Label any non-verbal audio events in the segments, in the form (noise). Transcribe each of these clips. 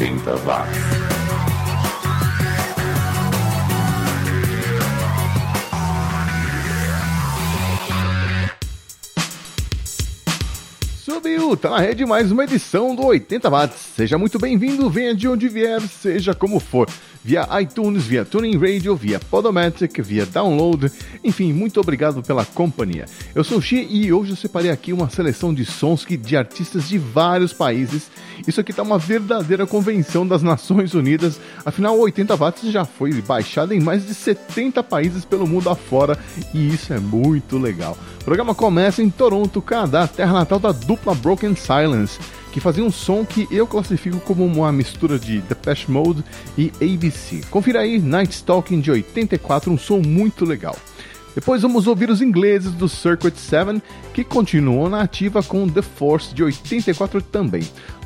80 watts. Subiu, tá na rede mais uma edição do 80 Watts. Seja muito bem-vindo, venha de onde vier, seja como for via iTunes, via Tuning Radio, via Podomatic, via Download, enfim, muito obrigado pela companhia. Eu sou o Xi e hoje eu separei aqui uma seleção de sons que, de artistas de vários países. Isso aqui tá uma verdadeira convenção das Nações Unidas, afinal 80 watts já foi baixado em mais de 70 países pelo mundo afora e isso é muito legal. O programa começa em Toronto, Canadá, terra natal da dupla Broken Silence que fazia um som que eu classifico como uma mistura de Depeche Mode e ABC. Confira aí Night Stalking de 84, um som muito legal. Depois vamos ouvir os ingleses do Circuit 7, que continuam na ativa com The Force de 84 também.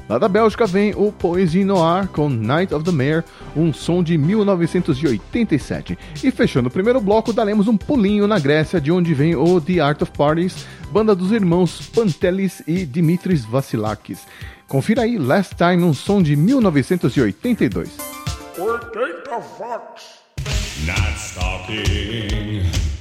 Lá da Bélgica vem o Poesie Noir com Night of the Mare, um som de 1987. E fechando o primeiro bloco, daremos um pulinho na Grécia, de onde vem o The Art of Parties, banda dos irmãos Pantelis e Dimitris Vassilakis. Confira aí Last Time, um som de 1982. 80 Fox. Not stalking.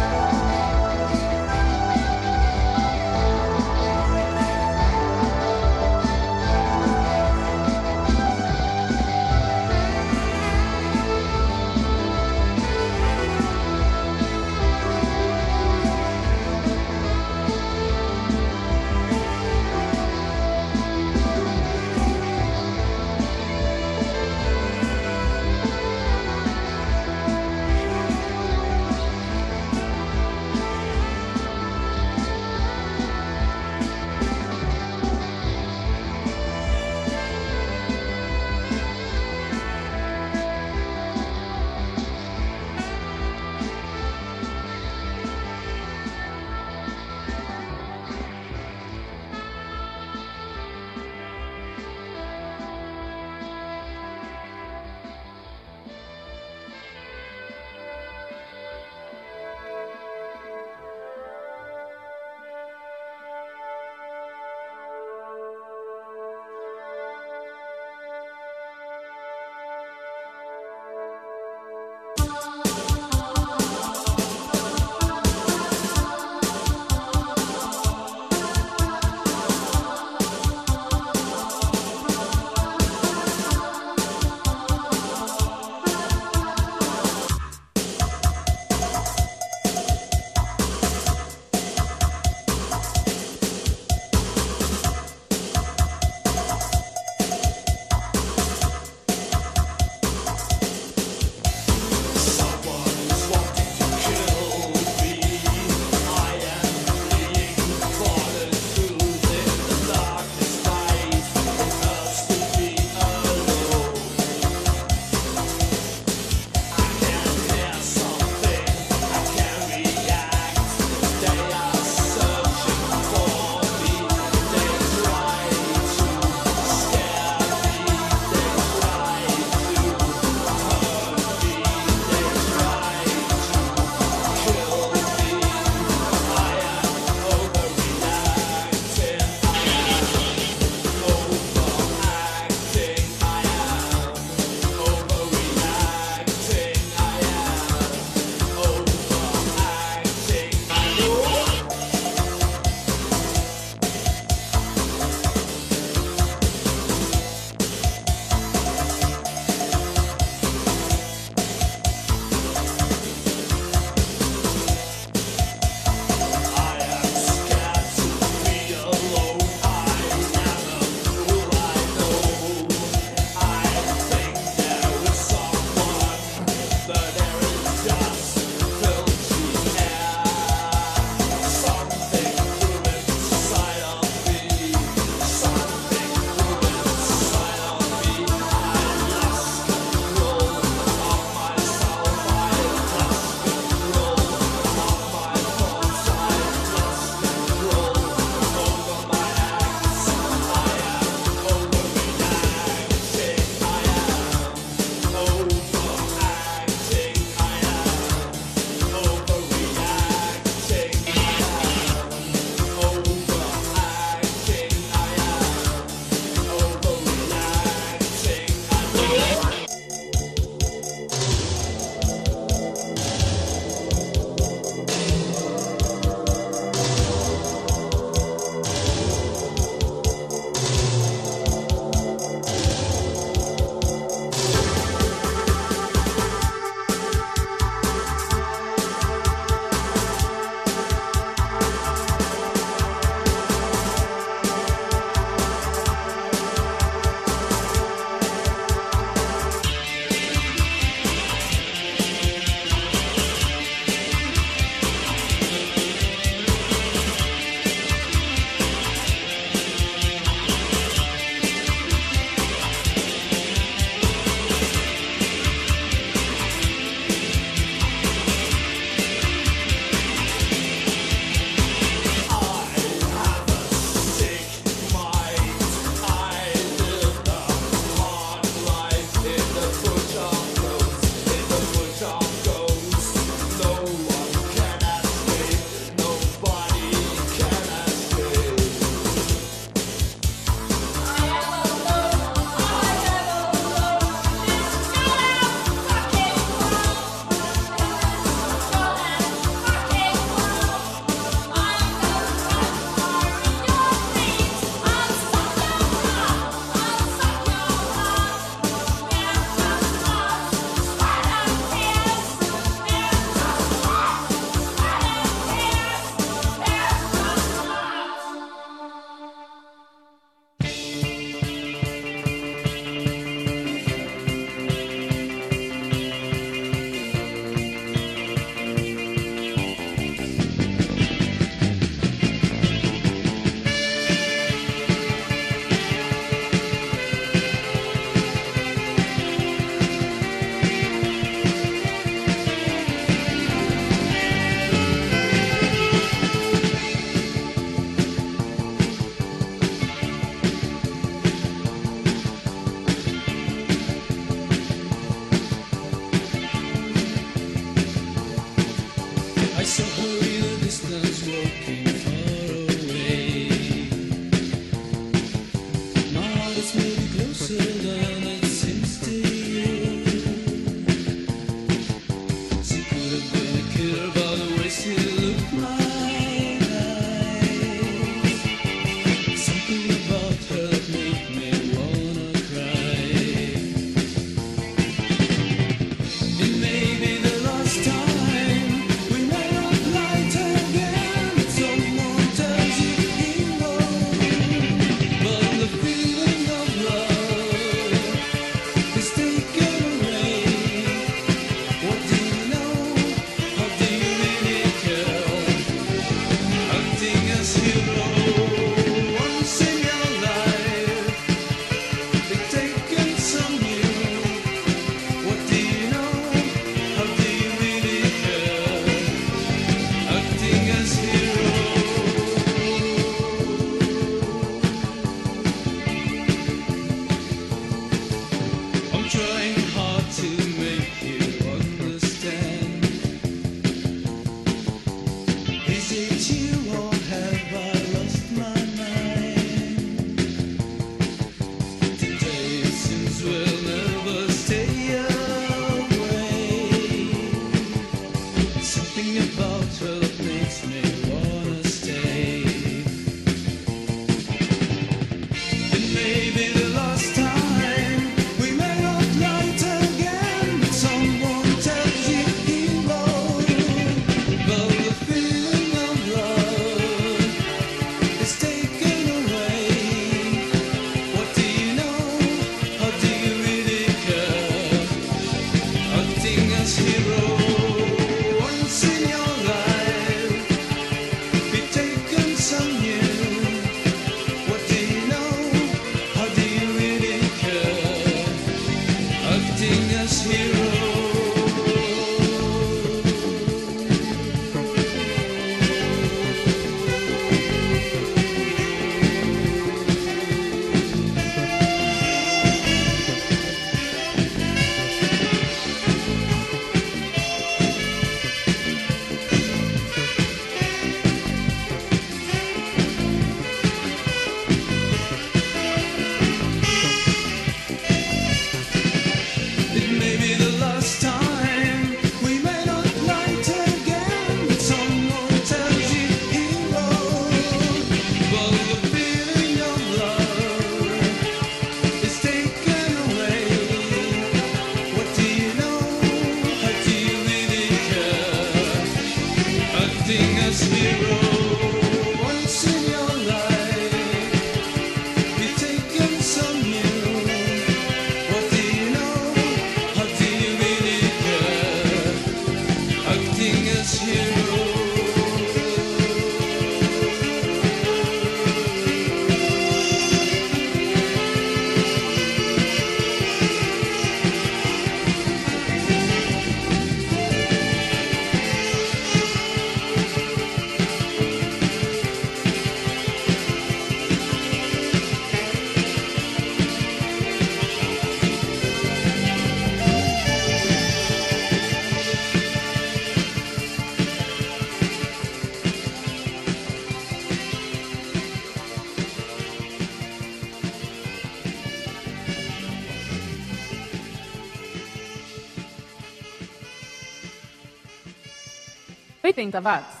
80 watts.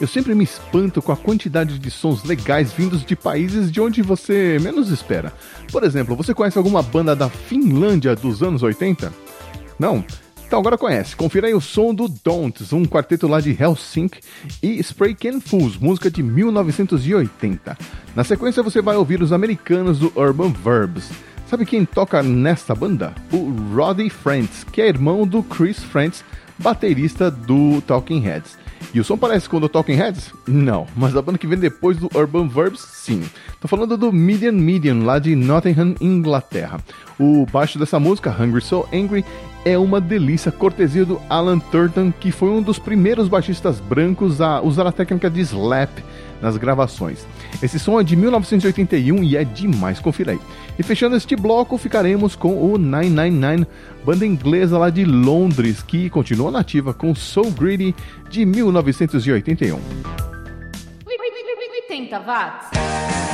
Eu sempre me espanto com a quantidade de sons legais vindos de países de onde você menos espera. Por exemplo, você conhece alguma banda da Finlândia dos anos 80? Não? Então agora conhece. Confira aí o som do Don'ts, um quarteto lá de Helsinki, e Spray Can Fools, música de 1980. Na sequência você vai ouvir os americanos do Urban Verbs. Sabe quem toca nessa banda? O Roddy Frantz, que é irmão do Chris Frantz, baterista do Talking Heads. E o som parece com o do Talking Heads? Não, mas a banda que vem depois do Urban Verbs, sim. Tô falando do Median Median, lá de Nottingham, Inglaterra. O baixo dessa música, Hungry So Angry, é uma delícia, cortesia do Alan Turton, que foi um dos primeiros baixistas brancos a usar a técnica de slap nas gravações. Esse som é de 1981 e é demais, confira aí. E fechando este bloco, ficaremos com o 999, banda inglesa lá de Londres, que continua nativa com Soul Greedy de 1981. 80 watts.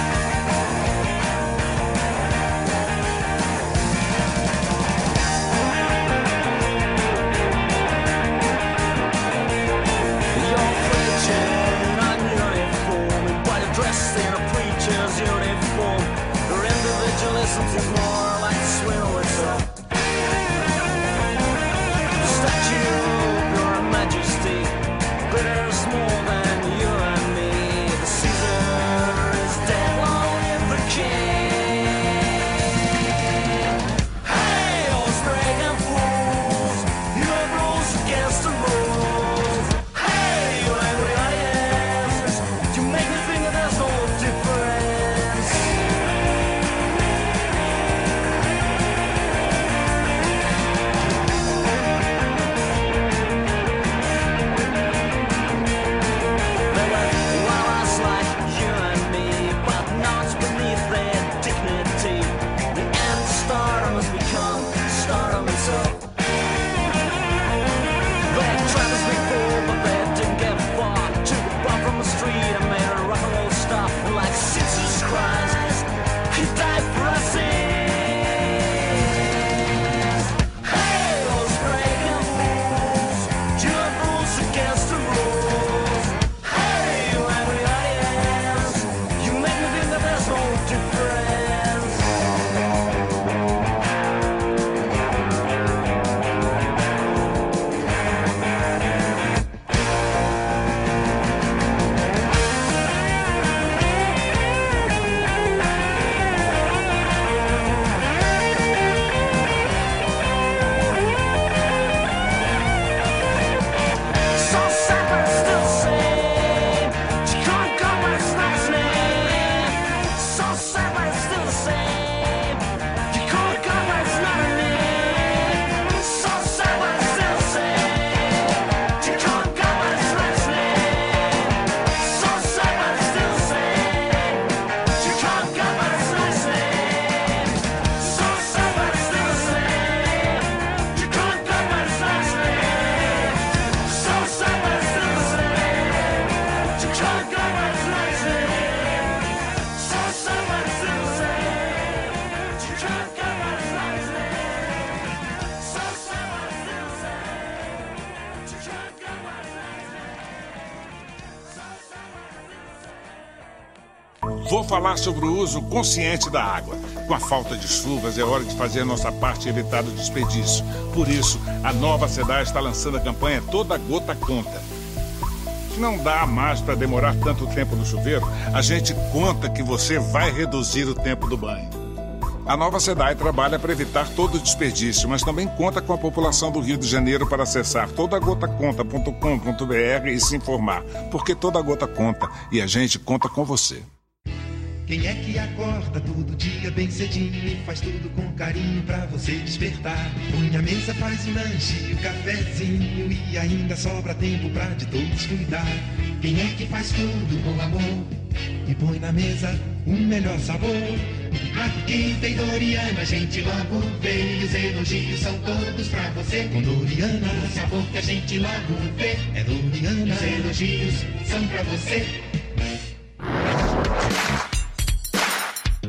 Vou falar sobre o uso consciente da água. Com a falta de chuvas, é hora de fazer a nossa parte e evitar o desperdício. Por isso, a nova SEDAI está lançando a campanha Toda Gota Conta. Não dá mais para demorar tanto tempo no chuveiro, a gente conta que você vai reduzir o tempo do banho. A nova SEDAI trabalha para evitar todo o desperdício, mas também conta com a população do Rio de Janeiro para acessar todagotaconta.com.br e se informar, porque toda gota conta e a gente conta com você. Quem é que acorda todo dia bem cedinho e faz tudo com carinho pra você despertar? Põe a mesa, faz o lanche, o cafezinho e ainda sobra tempo pra de todos cuidar. Quem é que faz tudo com amor e põe na mesa o melhor sabor? Aqui tem Doriana, gente logo vê e os elogios são todos pra você. Com Doriana, o sabor que a gente logo vê é Doriana, os elogios são pra você.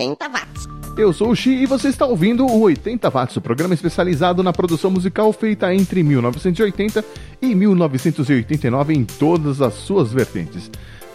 80 watts. Eu sou o Xi e você está ouvindo o 80 Watts, o programa especializado na produção musical feita entre 1980 e 1989 em todas as suas vertentes.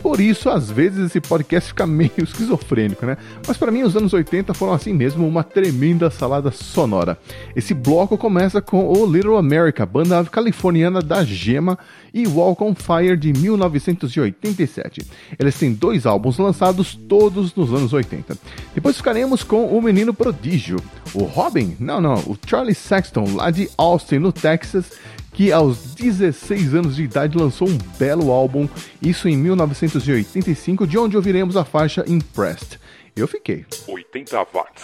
Por isso, às vezes, esse podcast fica (laughs) meio esquizofrênico, né? Mas para mim, os anos 80 foram assim mesmo uma tremenda salada sonora. Esse bloco começa com o Little America, banda californiana da Gema, e Walk on Fire de 1987. Eles têm dois álbuns lançados todos nos anos 80. Depois ficaremos com o Menino Prodígio, o Robin, não, não, o Charlie Sexton, lá de Austin, no Texas, que aos 16 anos de idade lançou um belo álbum, isso em 1985, de onde ouviremos a faixa Impressed. Eu fiquei. 80 watts.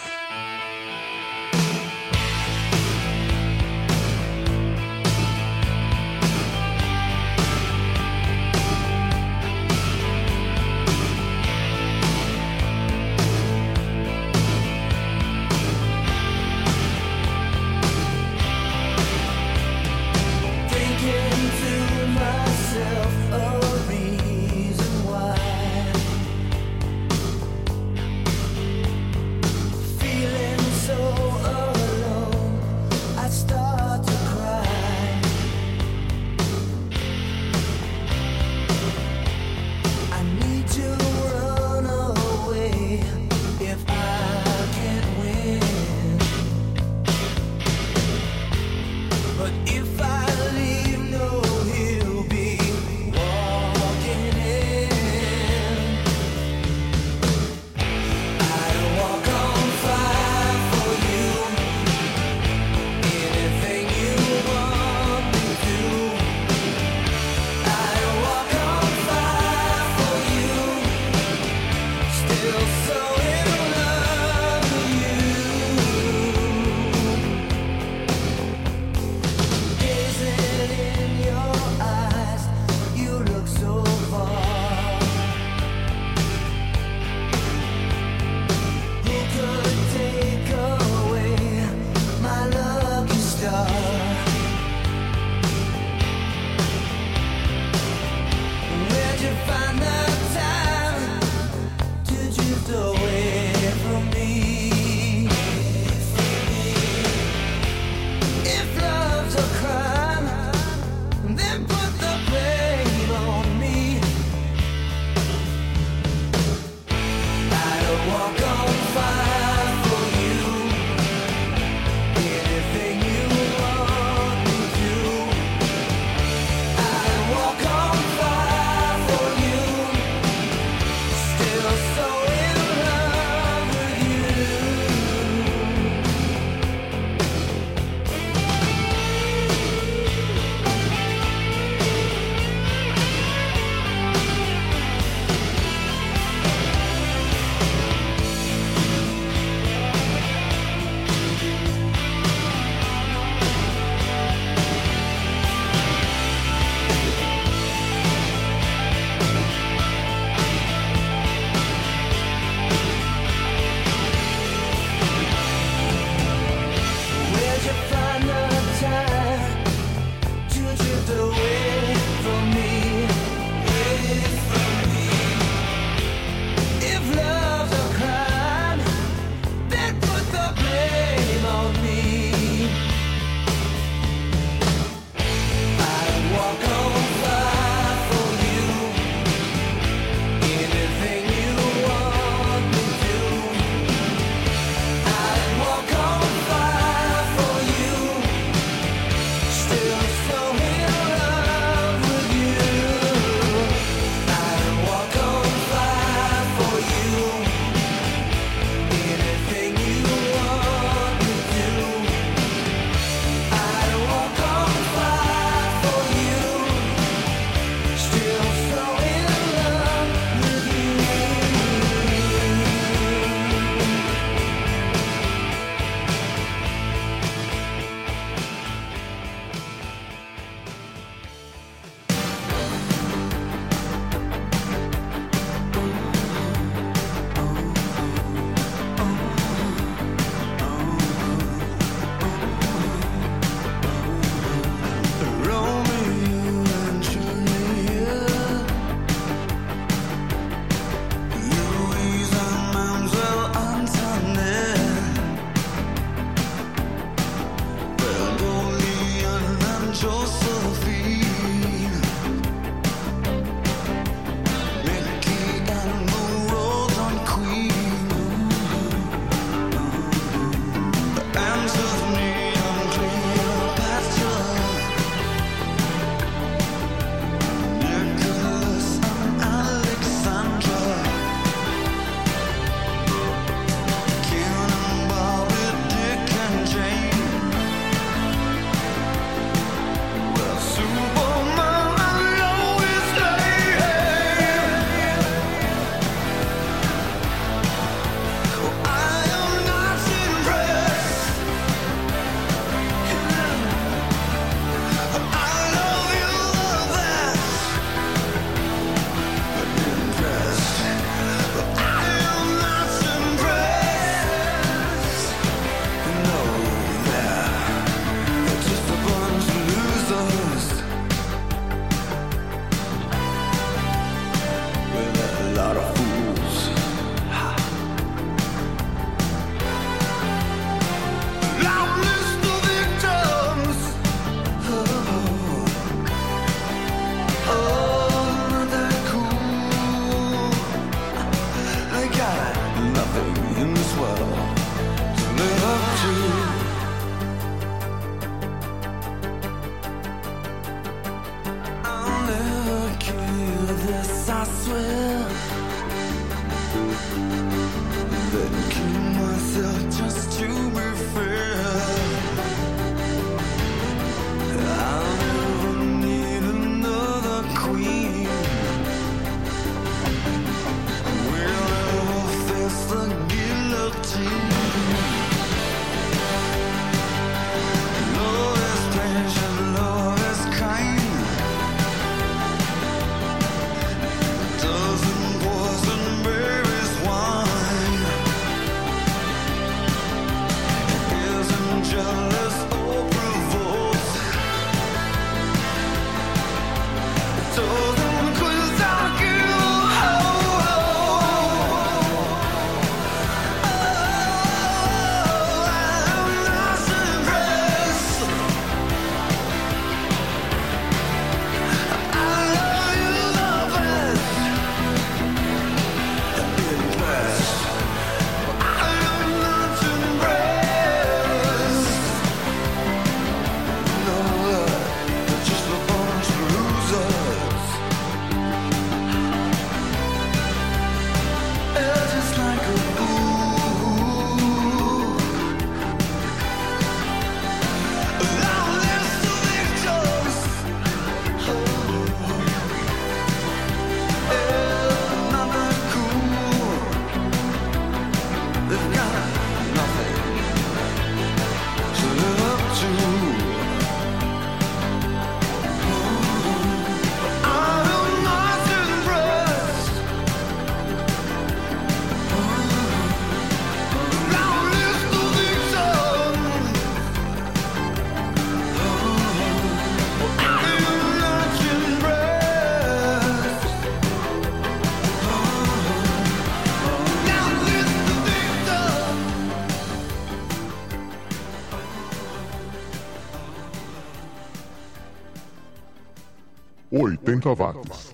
80 watts.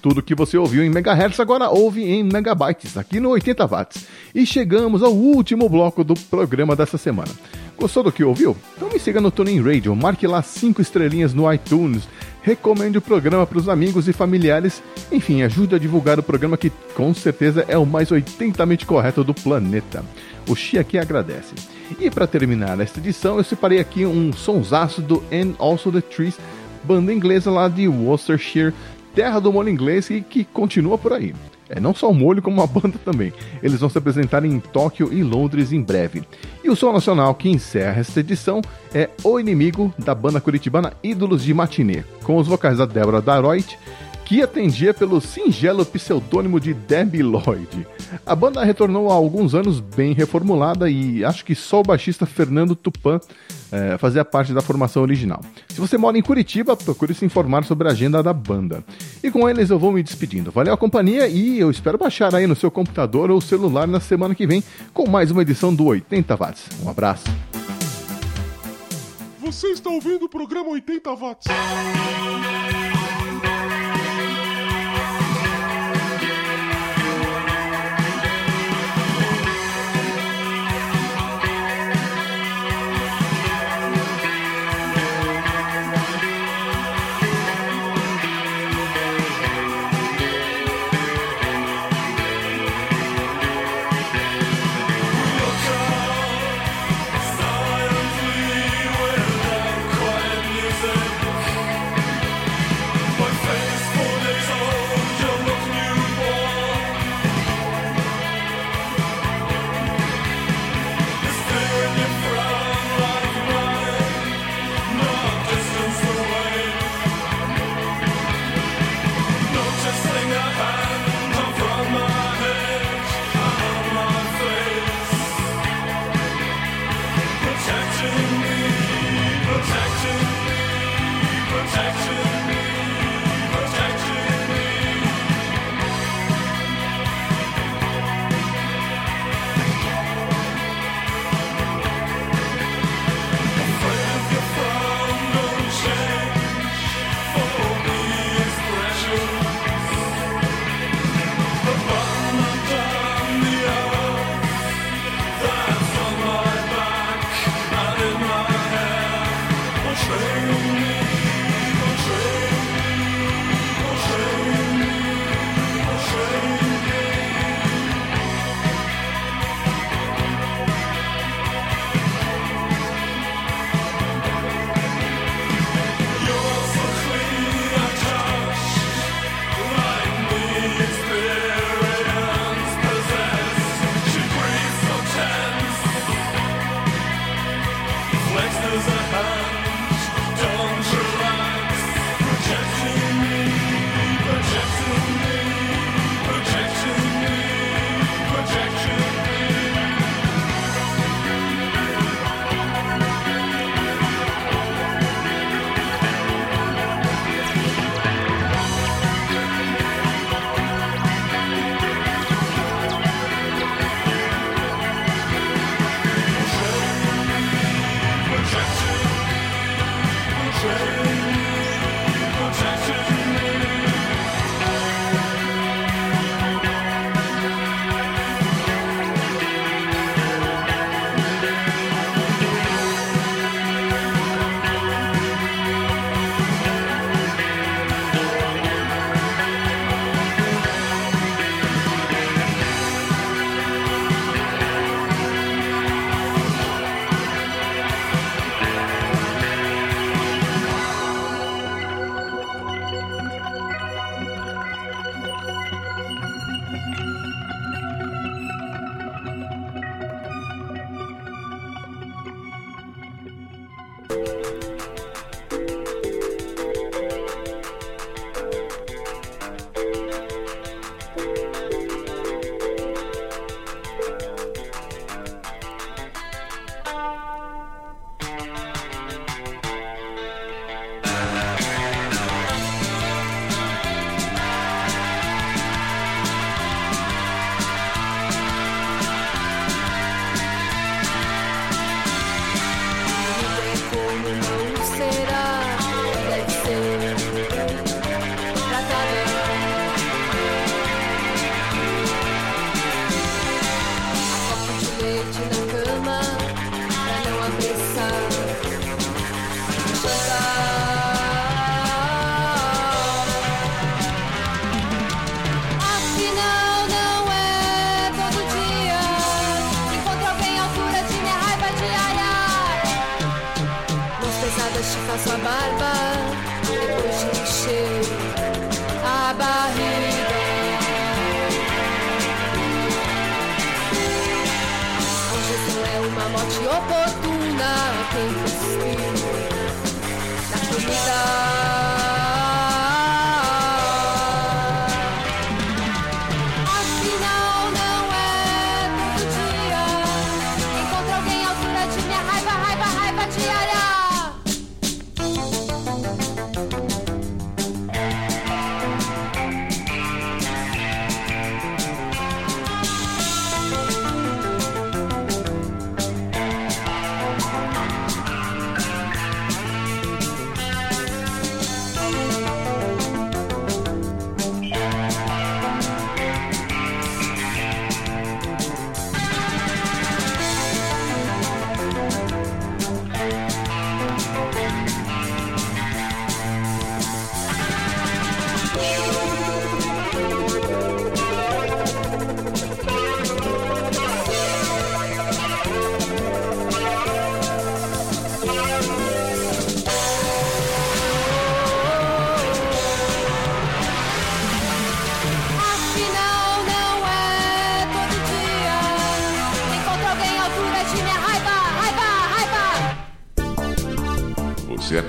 Tudo que você ouviu em megahertz agora ouve em megabytes, aqui no 80 watts. E chegamos ao último bloco do programa dessa semana. Gostou do que ouviu? Então me siga no Tuning Radio, marque lá 5 estrelinhas no iTunes, recomende o programa para os amigos e familiares, enfim, ajude a divulgar o programa que com certeza é o mais 80mente correto do planeta. O Xi aqui agradece. E para terminar esta edição, eu separei aqui um sonsaço do And Also The Trees, banda inglesa lá de Worcestershire, terra do molho inglês e que continua por aí. É não só o molho, como a banda também. Eles vão se apresentar em Tóquio e Londres em breve. E o som nacional que encerra esta edição é O Inimigo, da banda curitibana Ídolos de Matinê, com os vocais da Débora Daroit, que atendia pelo singelo pseudônimo de Debbie Lloyd. A banda retornou há alguns anos bem reformulada e acho que só o baixista Fernando Tupan eh, fazia parte da formação original. Se você mora em Curitiba, procure se informar sobre a agenda da banda. E com eles eu vou me despedindo. Valeu a companhia e eu espero baixar aí no seu computador ou celular na semana que vem com mais uma edição do 80 Watts. Um abraço. Você está ouvindo o programa 80 watts. Mas te faço a barba depois de encher a barriga. Hoje tu é uma morte oposta.